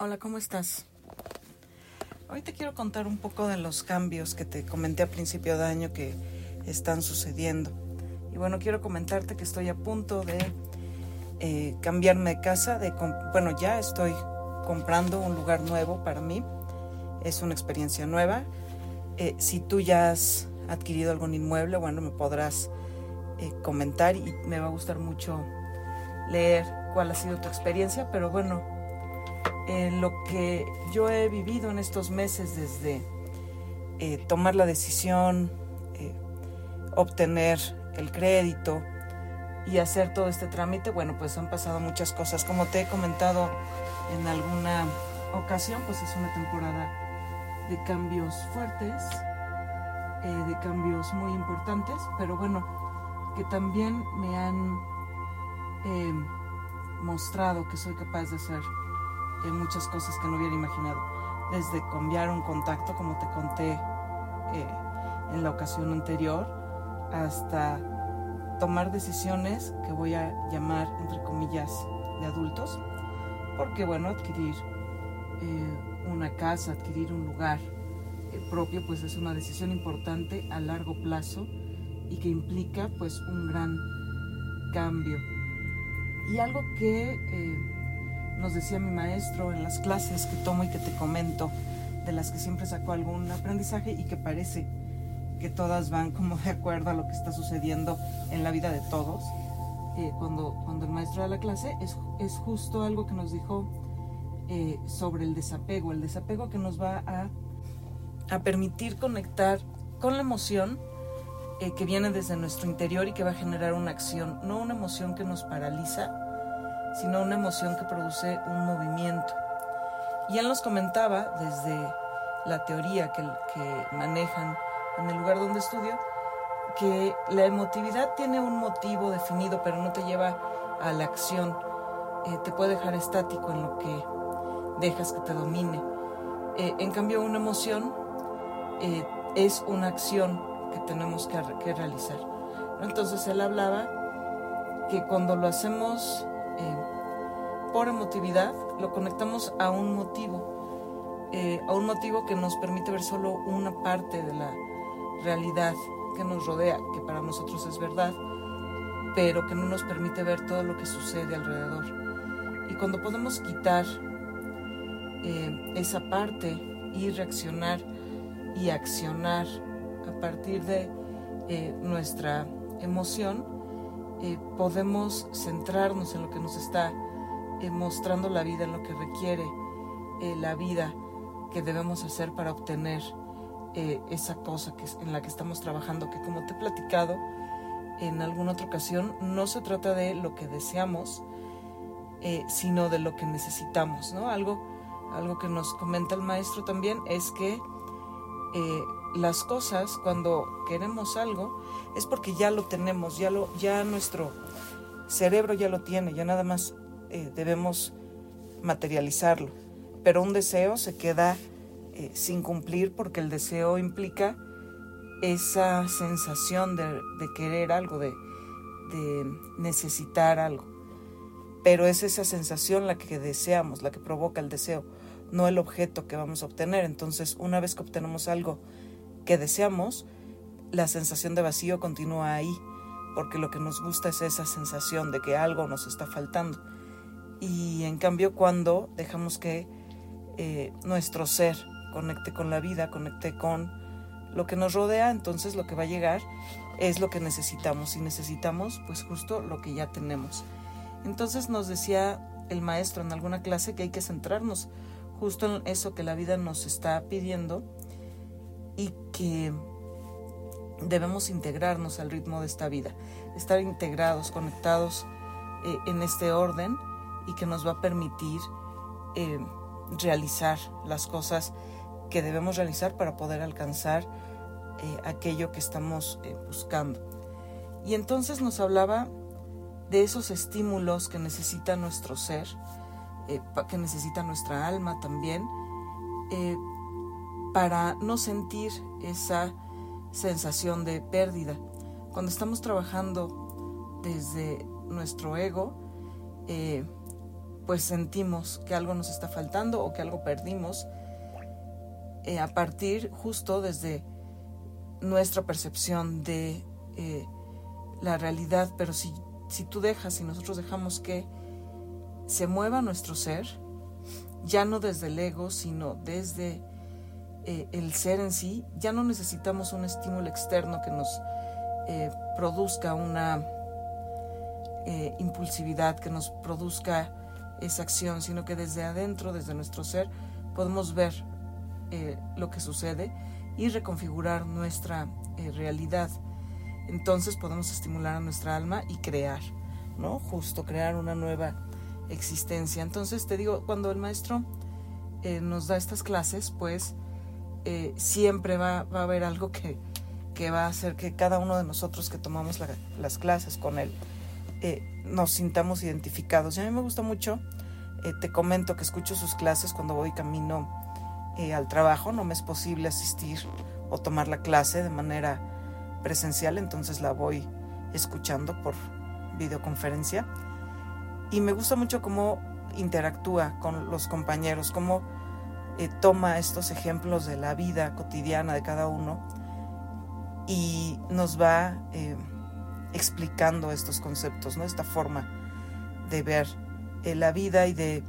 Hola, ¿cómo estás? Hoy te quiero contar un poco de los cambios que te comenté a principio de año que están sucediendo. Y bueno, quiero comentarte que estoy a punto de eh, cambiarme de casa, de bueno, ya estoy comprando un lugar nuevo para mí. Es una experiencia nueva. Eh, si tú ya has adquirido algún inmueble, bueno, me podrás eh, comentar y me va a gustar mucho leer cuál ha sido tu experiencia, pero bueno, en lo que yo he vivido en estos meses desde eh, tomar la decisión, eh, obtener el crédito y hacer todo este trámite, bueno, pues han pasado muchas cosas. Como te he comentado en alguna ocasión, pues es una temporada de cambios fuertes, eh, de cambios muy importantes, pero bueno, que también me han mostrado que soy capaz de hacer muchas cosas que no hubiera imaginado. Desde cambiar un contacto, como te conté eh, en la ocasión anterior, hasta tomar decisiones que voy a llamar, entre comillas, de adultos. Porque, bueno, adquirir eh, una casa, adquirir un lugar eh, propio, pues es una decisión importante a largo plazo y que implica, pues, un gran cambio. Y algo que nos decía mi maestro en las clases que tomo y que te comento, de las que siempre saco algún aprendizaje y que parece que todas van como de acuerdo a lo que está sucediendo en la vida de todos. Eh, cuando, cuando el maestro da la clase, es, es justo algo que nos dijo eh, sobre el desapego, el desapego que nos va a, a permitir conectar con la emoción eh, que viene desde nuestro interior y que va a generar una acción, no una emoción que nos paraliza, sino una emoción que produce un movimiento. Y él nos comentaba desde la teoría que, que manejan en el lugar donde estudio, que la emotividad tiene un motivo definido, pero no te lleva a la acción. Eh, te puede dejar estático en lo que dejas que te domine. Eh, en cambio, una emoción eh, es una acción que tenemos que, realizar. Entonces él hablaba que cuando lo hacemos por emotividad, lo conectamos a un motivo, eh, a un motivo que nos permite ver solo una parte de la realidad que nos rodea, que para nosotros es verdad, pero que no nos permite ver todo lo que sucede alrededor. Y cuando podemos quitar eh, esa parte y reaccionar y accionar a partir de nuestra emoción, eh, podemos centrarnos en lo que nos está eh, mostrando la vida, en lo que requiere eh, la vida que debemos hacer para obtener esa cosa que, en la que estamos trabajando, que como te he platicado en alguna otra ocasión, no se trata de lo que deseamos, sino de lo que necesitamos, ¿no? Algo, algo que nos comenta el maestro también es que las cosas, cuando queremos algo, es porque ya lo tenemos, ya, lo, ya nuestro cerebro ya lo tiene, ya nada más eh, debemos materializarlo. Pero un deseo se queda eh, sin cumplir porque el deseo implica esa sensación de, querer algo, de, de necesitar algo. Pero es esa sensación la que deseamos, la que provoca el deseo, no el objeto que vamos a obtener. Entonces, una vez que obtenemos algo que deseamos, la sensación de vacío continúa ahí, porque lo que nos gusta es esa sensación de que algo nos está faltando. Y en cambio cuando dejamos que eh, nuestro ser conecte con la vida, conecte con lo que nos rodea, entonces lo que va a llegar es lo que necesitamos y necesitamos pues justo lo que ya tenemos. Entonces nos decía el maestro en alguna clase que hay que centrarnos justo en eso que la vida nos está pidiendo y que debemos integrarnos al ritmo de esta vida, estar integrados, conectados eh, en este orden y que nos va a permitir eh, realizar las cosas que debemos realizar para poder alcanzar eh, aquello que estamos buscando. Y entonces nos hablaba de esos estímulos que necesita nuestro ser, que necesita nuestra alma también, para no sentir esa sensación de pérdida. Cuando estamos trabajando desde nuestro ego, eh, pues sentimos que algo nos está faltando o que algo perdimos eh, a partir justo desde nuestra percepción de eh, la realidad, pero si, si tú dejas y nosotros dejamos que se mueva nuestro ser, ya no desde el ego, sino desde eh, el ser en sí, ya no necesitamos un estímulo externo que nos produzca una impulsividad, que nos produzca esa acción, sino que desde adentro, desde nuestro ser, podemos ver eh, lo que sucede y reconfigurar nuestra eh, realidad. Entonces podemos estimular a nuestra alma y crear, ¿no? Justo crear una nueva existencia. Entonces te digo, cuando el maestro eh, nos da estas clases, pues siempre va, a haber algo que, que, va a hacer que cada uno de nosotros que tomamos las clases con él nos sintamos identificados. Y a mí me gusta mucho, te comento que escucho sus clases cuando voy camino eh, al trabajo, no me es posible asistir o tomar la clase de manera presencial, entonces la voy escuchando por videoconferencia. Y me gusta mucho cómo interactúa con los compañeros, cómo eh, toma estos ejemplos de la vida cotidiana de cada uno y nos va eh, explicando estos conceptos, ¿no? esta forma de ver la vida y de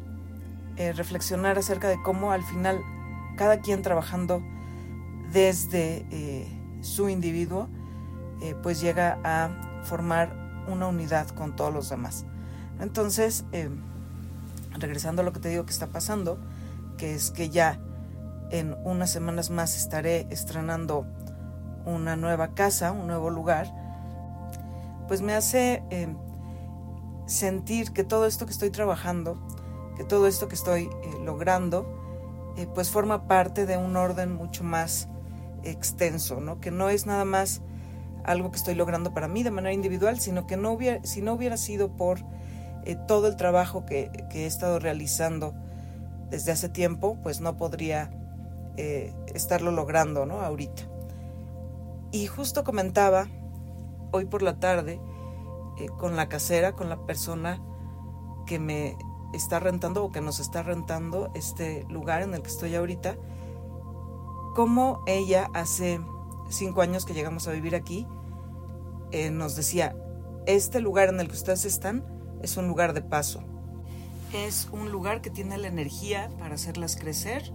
reflexionar acerca de cómo al final cada quien trabajando desde eh, su individuo, eh, pues llega a formar una unidad con todos los demás. Entonces, eh, regresando a lo que te digo que está pasando, que es que ya en unas semanas más estaré estrenando una nueva casa, un nuevo lugar, pues me hace sentir que todo esto que estoy trabajando, que todo esto que estoy logrando, eh, pues forma parte de un orden mucho más extenso, ¿no? Que no es nada más algo que estoy logrando para mí de manera individual, sino que no hubiera, si no hubiera sido por eh, todo el trabajo que, he estado realizando desde hace tiempo, pues no podría eh, estarlo logrando, ¿no? Ahorita. Y justo comentaba hoy por la tarde con la casera, con la persona que me está rentando o que nos está rentando este lugar en el que estoy ahorita, como ella hace cinco años que llegamos a vivir aquí, eh, nos decía, este lugar en el que ustedes están es un lugar de paso. Es un lugar que tiene la energía para hacerlas crecer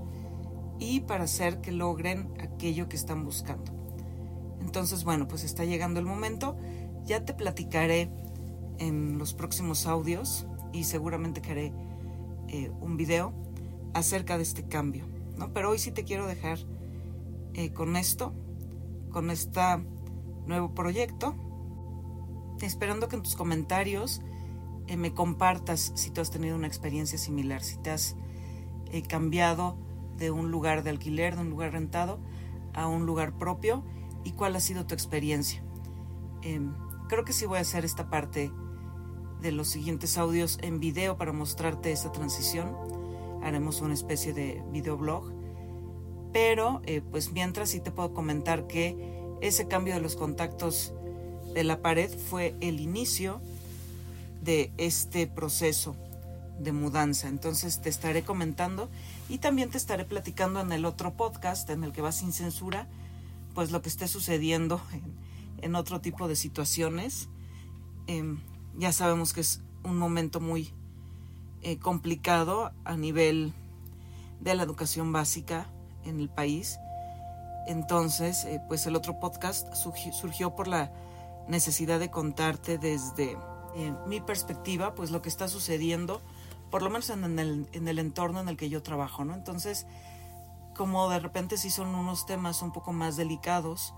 y para hacer que logren aquello que están buscando. Entonces, bueno, pues está llegando el momento. Ya te platicaré en los próximos audios y seguramente que haré eh, un video acerca de este cambio. ¿no? Pero hoy sí te quiero dejar eh, con esto, con este nuevo proyecto, esperando que en tus comentarios eh, me compartas si tú has tenido una experiencia similar, si te has cambiado de un lugar de alquiler, de un lugar rentado, a un lugar propio y cuál ha sido tu experiencia. Em, creo que sí voy a hacer esta parte de los siguientes audios en video para mostrarte esa transición. Haremos una especie de videoblog. Pero, eh, pues mientras sí te puedo comentar que ese cambio de los contactos de la pared fue el inicio de este proceso de mudanza. Entonces te estaré comentando y también te estaré platicando en el otro podcast en el que va sin censura, pues lo que esté sucediendo en, otro tipo de situaciones. Em, ya sabemos que es un momento muy eh, complicado a nivel de la educación básica en el país. Entonces, eh, pues el otro podcast surgió por la necesidad de contarte desde eh, mi perspectiva, pues lo que está sucediendo, por lo menos en el, en el entorno en el que yo trabajo, ¿no? Entonces, como de repente sí son unos temas un poco más delicados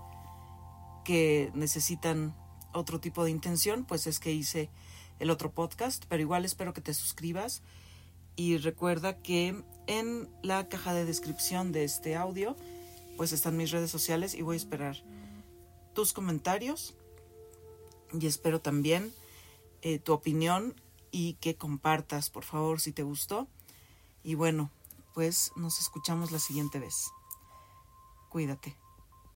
que necesitan otro tipo de intención, pues es que hice el otro podcast, pero igual espero que te suscribas y recuerda que en la caja de descripción de este audio pues están mis redes sociales y voy a esperar tus comentarios y espero también eh, tu opinión y que compartas por favor si te gustó. Y bueno pues nos escuchamos la siguiente vez. Cuídate